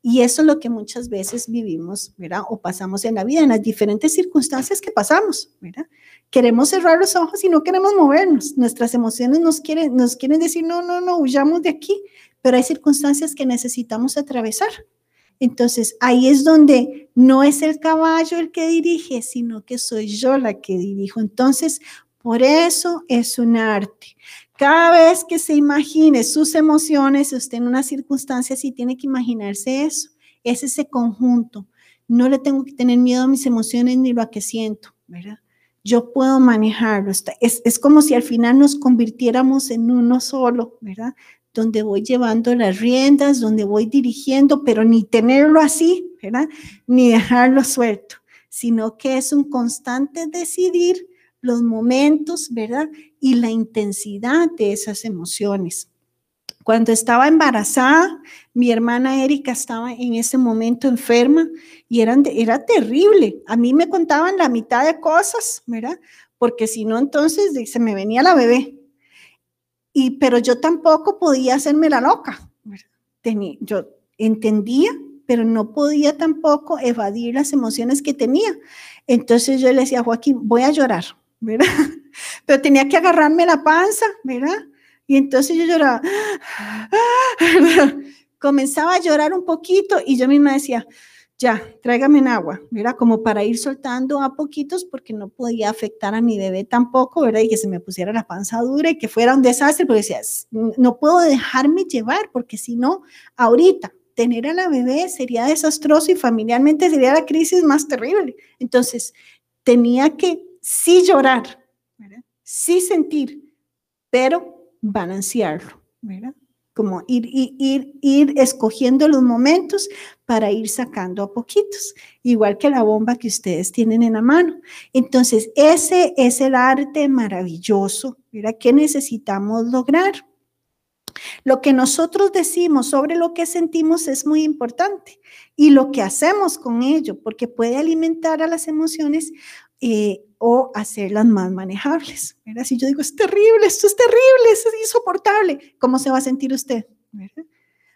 Y eso es lo que muchas veces vivimos, ¿verdad? O pasamos en la vida, en las diferentes circunstancias que pasamos, ¿verdad? Queremos cerrar los ojos y no queremos movernos. Nuestras emociones nos quieren, nos quieren decir, no, no, no, huyamos de aquí. Pero hay circunstancias que necesitamos atravesar. Entonces, ahí es donde no es el caballo el que dirige, sino que soy yo la que dirijo. Entonces, por eso es un arte. Cada vez que se imagine sus emociones, usted en una circunstancia sí tiene que imaginarse eso, es ese conjunto. No le tengo que tener miedo a mis emociones ni lo a que siento, ¿verdad? Yo puedo manejarlo. Es, es como si al final nos convirtiéramos en uno solo, ¿verdad? Donde voy llevando las riendas, donde voy dirigiendo, pero ni tenerlo así, ¿verdad? Ni dejarlo suelto, sino que es un constante decidir los momentos, ¿verdad? Y la intensidad de esas emociones. Cuando estaba embarazada, mi hermana Erika estaba en ese momento enferma y eran era terrible. A mí me contaban la mitad de cosas, ¿verdad? Porque si no, entonces se me venía la bebé. Y, pero yo tampoco podía hacerme la loca. Tenía, yo entendía, pero no podía tampoco evadir las emociones que tenía. Entonces yo le decía a Joaquín, voy a llorar, ¿verdad? Pero tenía que agarrarme la panza, ¿verdad? Y entonces yo lloraba, comenzaba a llorar un poquito y yo misma decía, ya, tráigame en agua, ¿verdad? Como para ir soltando a poquitos porque no podía afectar a mi bebé tampoco, ¿verdad? Y que se me pusiera la panza dura y que fuera un desastre, porque decía, no puedo dejarme llevar porque si no, ahorita tener a la bebé sería desastroso y familiarmente sería la crisis más terrible. Entonces, tenía que sí llorar, sí sentir, pero balancearlo, ¿verdad? Como ir, ir, ir, ir escogiendo los momentos para ir sacando a poquitos, igual que la bomba que ustedes tienen en la mano. Entonces, ese es el arte maravilloso, ¿verdad? Que necesitamos lograr. Lo que nosotros decimos sobre lo que sentimos es muy importante y lo que hacemos con ello, porque puede alimentar a las emociones eh, o hacerlas más manejables. ¿verdad? Si yo digo, es terrible, esto es terrible, esto es insoportable, ¿cómo se va a sentir usted?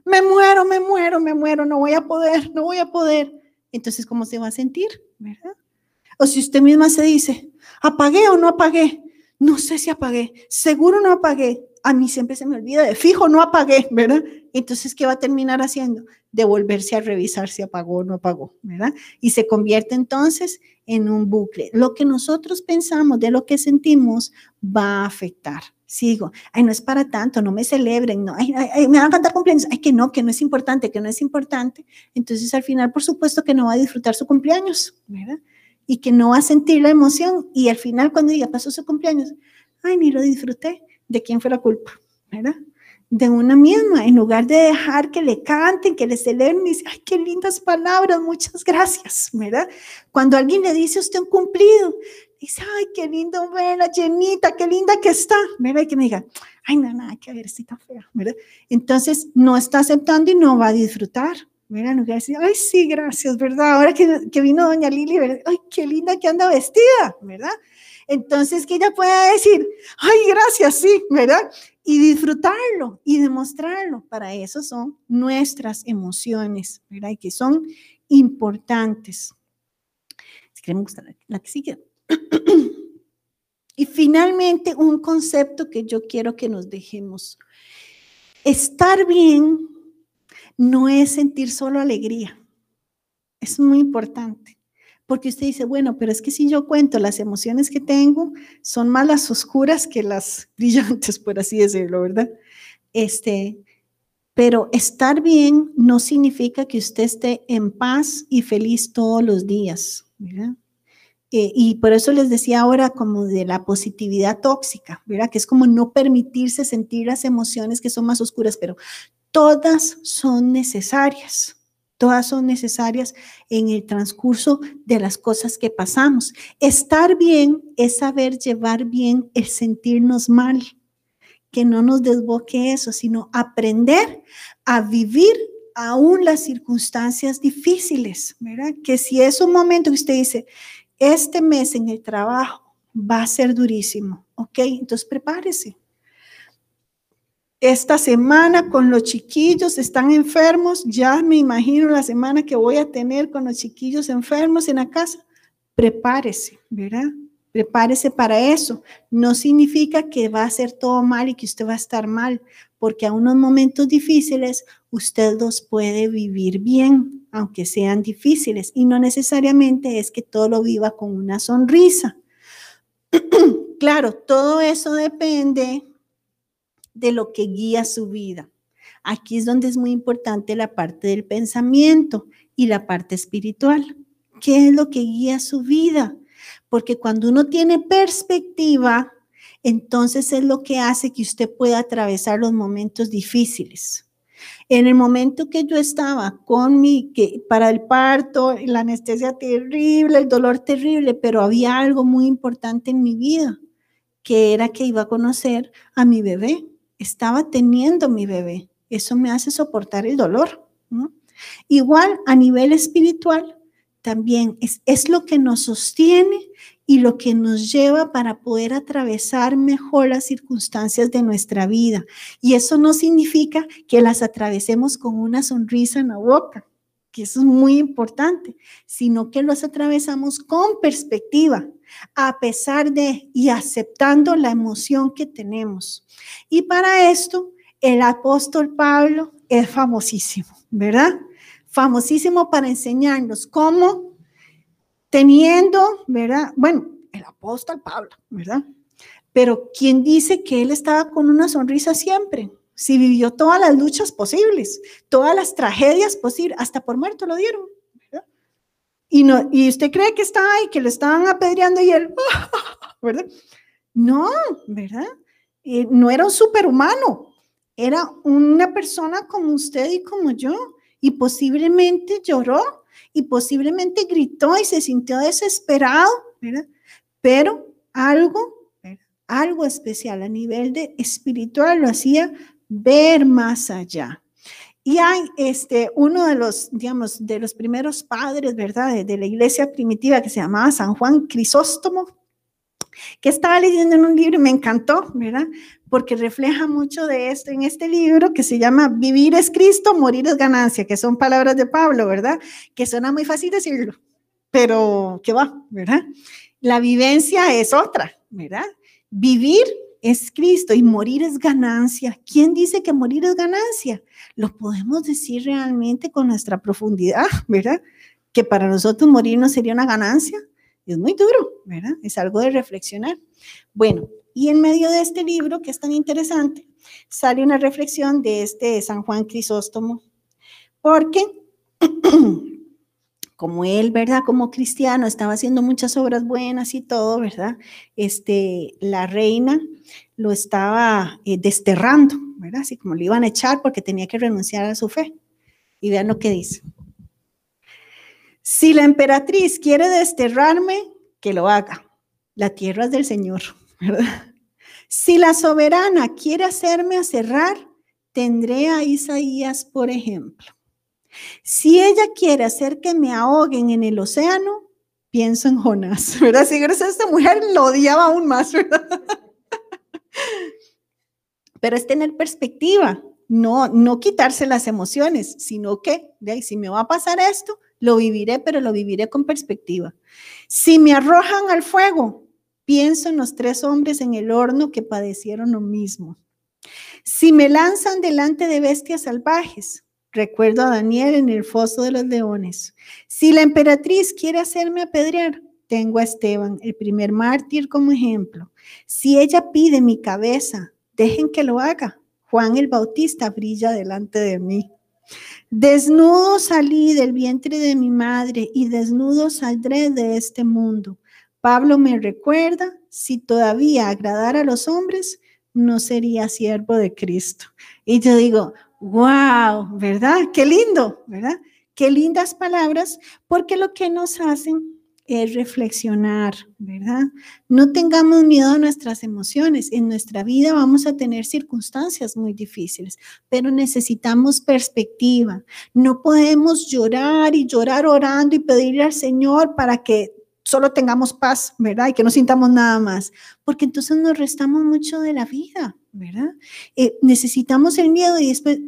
Me muero, me muero, me muero, no voy a poder, no voy a poder. Entonces, ¿cómo se va a sentir? ¿verdad? O si usted misma se dice, apagué o no apagué, no sé si apagué, seguro no apagué, a mí siempre se me olvida de fijo, no apagué, ¿verdad? Entonces, ¿qué va a terminar haciendo? De volverse a revisar si apagó o no apagó, ¿verdad? Y se convierte entonces en un bucle. Lo que nosotros pensamos de lo que sentimos va a afectar. Sigo, ay, no es para tanto, no me celebren, no, ay, me van a cantar cumpleaños, ay, que no, que no es importante, que no es importante. Entonces, al final, por supuesto que no va a disfrutar su cumpleaños, ¿verdad? Y que no va a sentir la emoción. Y al final, cuando diga, pasó su cumpleaños, ay, ni lo disfruté, ¿de quién fue la culpa? ¿Verdad? De una misma, en lugar de dejar que le canten, que le celebren, y ay, qué lindas palabras, muchas gracias, ¿verdad? Cuando alguien le dice usted un cumplido, dice, ay, qué lindo verla, llenita, qué linda que está, ¿verdad? Y que me diga, ay, no, nada que ver, estoy tan fea, ¿verdad? Entonces, no está aceptando y no va a disfrutar, lugar de decir, ay, sí, gracias, ¿verdad? Ahora que, que vino doña Lili, ¿verdad? Ay, qué linda que anda vestida, ¿verdad? Entonces, que ella pueda decir, ay, gracias, sí, ¿verdad? Y disfrutarlo y demostrarlo. Para eso son nuestras emociones, ¿verdad? Y que son importantes. Si queremos la, la que sigue. y finalmente, un concepto que yo quiero que nos dejemos. Estar bien no es sentir solo alegría. Es muy importante porque usted dice, bueno, pero es que si yo cuento las emociones que tengo, son más las oscuras que las brillantes, por así decirlo, ¿verdad? Este, pero estar bien no significa que usted esté en paz y feliz todos los días, ¿verdad? Eh, y por eso les decía ahora como de la positividad tóxica, ¿verdad? Que es como no permitirse sentir las emociones que son más oscuras, pero todas son necesarias Todas son necesarias en el transcurso de las cosas que pasamos. Estar bien es saber llevar bien el sentirnos mal, que no nos desboque eso, sino aprender a vivir aún las circunstancias difíciles, ¿verdad? Que si es un momento que usted dice, este mes en el trabajo va a ser durísimo, ¿ok? Entonces prepárese esta semana con los chiquillos están enfermos, ya me imagino la semana que voy a tener con los chiquillos enfermos en la casa. Prepárese, ¿verdad? Prepárese para eso. No significa que va a ser todo mal y que usted va a estar mal, porque a unos momentos difíciles usted los puede vivir bien, aunque sean difíciles, y no necesariamente es que todo lo viva con una sonrisa. claro, todo eso depende de lo que guía su vida. Aquí es donde es muy importante la parte del pensamiento y la parte espiritual. ¿Qué es lo que guía su vida? Porque cuando uno tiene perspectiva, entonces es lo que hace que usted pueda atravesar los momentos difíciles. En el momento que yo estaba con mi, que para el parto, la anestesia terrible, el dolor terrible, pero había algo muy importante en mi vida, que era que iba a conocer a mi bebé estaba teniendo mi bebé. Eso me hace soportar el dolor. Igual a nivel espiritual, también es, es lo que nos sostiene y lo que nos lleva para poder atravesar mejor las circunstancias de nuestra vida. Y eso no significa que las atravesemos con una sonrisa en la boca, que eso es muy importante, sino que los atravesamos con perspectiva, a pesar de y aceptando la emoción que tenemos. Y para esto, el apóstol Pablo es famosísimo, ¿verdad? Famosísimo para enseñarnos cómo teniendo, ¿verdad? Bueno, el apóstol Pablo, ¿verdad? Pero ¿quién dice que él estaba con una sonrisa siempre? Si vivió todas las luchas posibles, todas las tragedias posibles, hasta por muerto lo dieron. Y, no, y usted cree que está ahí, que le estaban apedreando y él, ¿verdad? No, ¿verdad? Eh, no era un superhumano, era una persona como usted y como yo. Y posiblemente lloró y posiblemente gritó y se sintió desesperado, ¿verdad? Pero algo, algo especial a nivel de espiritual lo hacía ver más allá. Y hay este, uno de los, digamos, de los primeros padres, ¿verdad? De, la iglesia primitiva que se llamaba San Juan Crisóstomo, que estaba leyendo en un libro y me encantó, ¿verdad? Porque refleja mucho de esto en este libro que se llama Vivir es Cristo, morir es ganancia, que son palabras de Pablo, ¿verdad? Que suena muy fácil decirlo, pero ¿qué va, verdad? La vivencia es otra, ¿verdad? Vivir es Cristo y morir es ganancia. ¿Quién dice que morir es ganancia? Lo podemos decir realmente con nuestra profundidad, ¿verdad? Que para nosotros morir no sería una ganancia. Es muy duro, ¿verdad? Es algo de reflexionar. Bueno, y en medio de este libro, que es tan interesante, sale una reflexión de este San Juan Crisóstomo, porque como él, ¿verdad? Como cristiano, estaba haciendo muchas obras buenas y todo, ¿verdad? Este, la reina lo estaba eh, desterrando, ¿verdad? Así como lo iban a echar porque tenía que renunciar a su fe. Y vean lo que dice. Si la emperatriz quiere desterrarme, que lo haga. La tierra es del Señor, ¿verdad? Si la soberana quiere hacerme aserrar, tendré a Isaías por ejemplo. Si ella quiere hacer que me ahoguen en el océano, pienso en Jonás, ¿verdad? Si esta mujer lo odiaba aún más, ¿verdad? Pero es tener perspectiva, no, no quitarse las emociones, sino que, de si me va a pasar esto, lo viviré, pero lo viviré con perspectiva. Si me arrojan al fuego, pienso en los tres hombres en el horno que padecieron lo mismo. Si me lanzan delante de bestias salvajes, recuerdo a Daniel en el foso de los leones. Si la emperatriz quiere hacerme apedrear, tengo a Esteban, el primer mártir, como ejemplo. Si ella pide mi cabeza, dejen que lo haga. Juan el Bautista brilla delante de mí. Desnudo salí del vientre de mi madre y desnudo saldré de este mundo. Pablo me recuerda, si todavía agradara a los hombres, no sería siervo de Cristo. Y yo digo, wow, ¿verdad? Qué lindo, ¿verdad? Qué lindas palabras, porque lo que nos hacen es reflexionar, ¿verdad? No tengamos miedo a nuestras emociones. En nuestra vida vamos a tener circunstancias muy difíciles, pero necesitamos perspectiva. No podemos llorar y llorar orando y pedirle al Señor para que solo tengamos paz, ¿verdad? Y que no sintamos nada más, porque entonces nos restamos mucho de la vida, ¿verdad? Eh, necesitamos el miedo y después...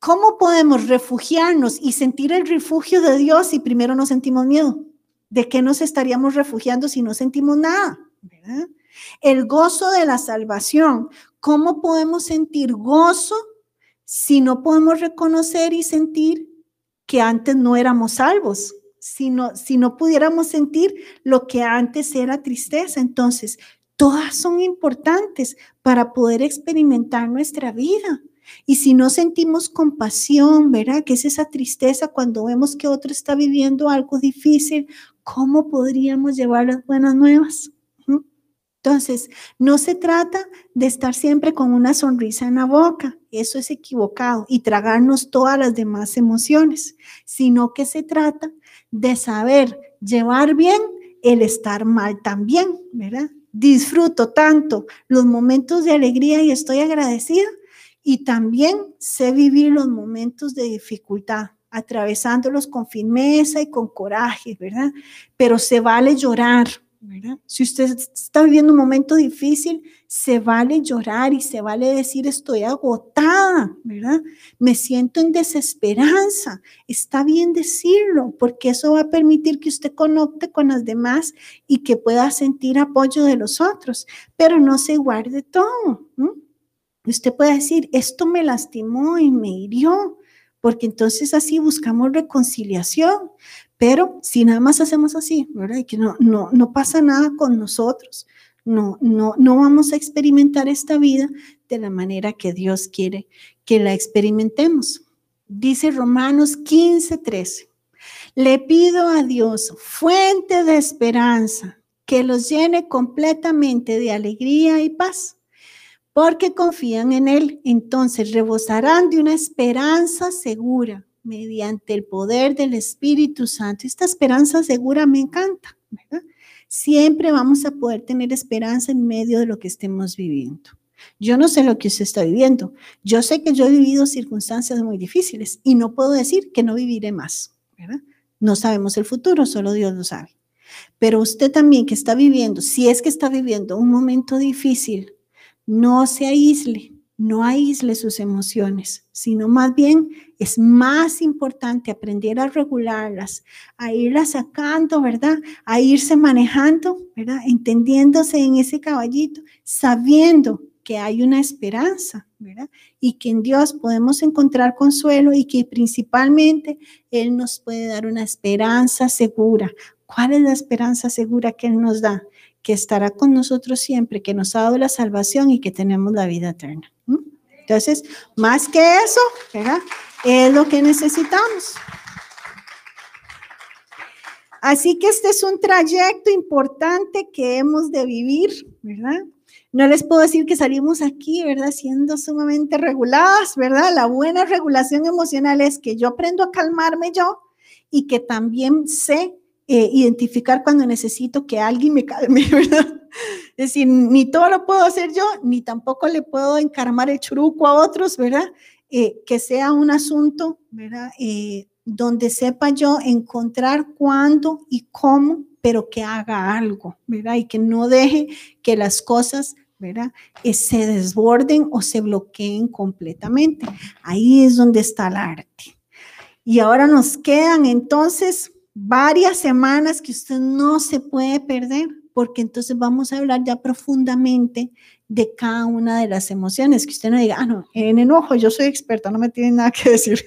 ¿Cómo podemos refugiarnos y sentir el refugio de Dios si primero no sentimos miedo? ¿De qué nos estaríamos refugiando si no sentimos nada? El gozo de la salvación. ¿Cómo podemos sentir gozo si no podemos reconocer y sentir que antes no éramos salvos? Si no, si no pudiéramos sentir lo que antes era tristeza. Entonces, todas son importantes para poder experimentar nuestra vida. Y si no sentimos compasión, ¿verdad? Que es esa tristeza cuando vemos que otro está viviendo algo difícil, ¿cómo podríamos llevar las buenas nuevas? Entonces, no se trata de estar siempre con una sonrisa en la boca, eso es equivocado, y tragarnos todas las demás emociones, sino que se trata de saber llevar bien el estar mal también, ¿verdad? Disfruto tanto los momentos de alegría y estoy agradecida y también sé vivir los momentos de dificultad, atravesándolos con firmeza y con coraje, ¿verdad? Pero se vale llorar, ¿verdad? Si usted está viviendo un momento difícil, se vale llorar y se vale decir estoy agotada, ¿verdad? Me siento en desesperanza. Está bien decirlo, porque eso va a permitir que usted conecte con las demás y que pueda sentir apoyo de los otros, pero no se guarde todo. ¿no? Usted puede decir, esto me lastimó y me hirió, porque entonces así buscamos reconciliación. Pero si nada más hacemos así, ¿verdad? Y que no, no, no pasa nada con nosotros, no, no, no vamos a experimentar esta vida de la manera que Dios quiere que la experimentemos. Dice Romanos 15, 13. Le pido a Dios, fuente de esperanza, que los llene completamente de alegría y paz porque confían en Él. Entonces rebosarán de una esperanza segura mediante el poder del Espíritu Santo. Esta esperanza segura me encanta. Siempre vamos a poder tener esperanza en medio de lo que estemos viviendo. Yo no sé lo que usted está viviendo. Yo sé que yo he vivido circunstancias muy difíciles y no puedo decir que no viviré más. No sabemos el futuro, solo Dios lo sabe. Pero usted también que está viviendo, si es que está viviendo un momento difícil, no se aísle, no aísle sus emociones, sino más bien es más importante aprender a regularlas, a irlas sacando, ¿verdad? A irse manejando, ¿verdad? Entendiéndose en ese caballito, sabiendo que hay una esperanza, ¿verdad? Y que en Dios podemos encontrar consuelo y que principalmente Él nos puede dar una esperanza segura. ¿Cuál es la esperanza segura que Él nos da? Que estará con nosotros siempre, que nos ha dado la salvación y que tenemos la vida eterna. Entonces, más que eso. Es lo que necesitamos. Así que este es un trayecto importante que hemos de vivir, ¿verdad? No les puedo decir que salimos aquí, ¿verdad? Siendo sumamente reguladas, ¿verdad? La buena regulación emocional es que yo aprendo a calmarme yo y que también sé eh, identificar cuando necesito que alguien me calme, ¿verdad? Es decir, ni todo lo puedo hacer yo, ni tampoco le puedo encarmar el churuco a otros, ¿verdad? Eh, que sea un asunto, ¿verdad? Eh, donde sepa yo encontrar cuándo y cómo, pero que haga algo, ¿verdad? Y que no deje que las cosas, ¿verdad? se desborden o se bloqueen completamente. Ahí es donde está el arte. Y ahora nos quedan entonces varias semanas que usted no se puede perder, porque entonces vamos a hablar ya profundamente de cada una de las emociones, que usted no diga, ah, no, en enojo yo soy experta, no me tiene nada que decir.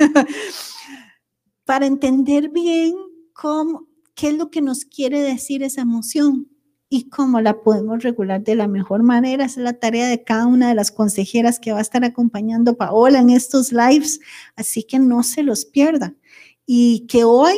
Para entender bien cómo, qué es lo que nos quiere decir esa emoción y cómo la podemos regular de la mejor manera. Es la tarea de cada una de las consejeras que va a estar acompañando Paola en estos lives, así que no se los pierda. Y que hoy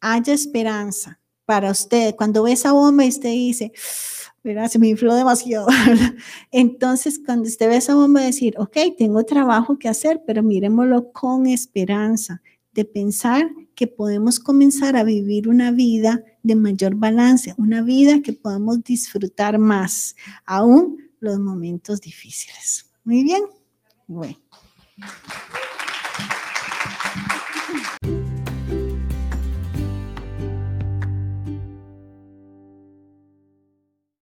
haya esperanza para usted. Cuando ve esa bomba y usted dice, ah, mira, se me infló demasiado. Entonces, cuando usted ve esa bomba, decir, ok, tengo trabajo que hacer, pero miremoslo con esperanza, de pensar que podemos comenzar a vivir una vida de mayor balance, una vida que podamos disfrutar más, aún los momentos difíciles. Muy bien. Bueno.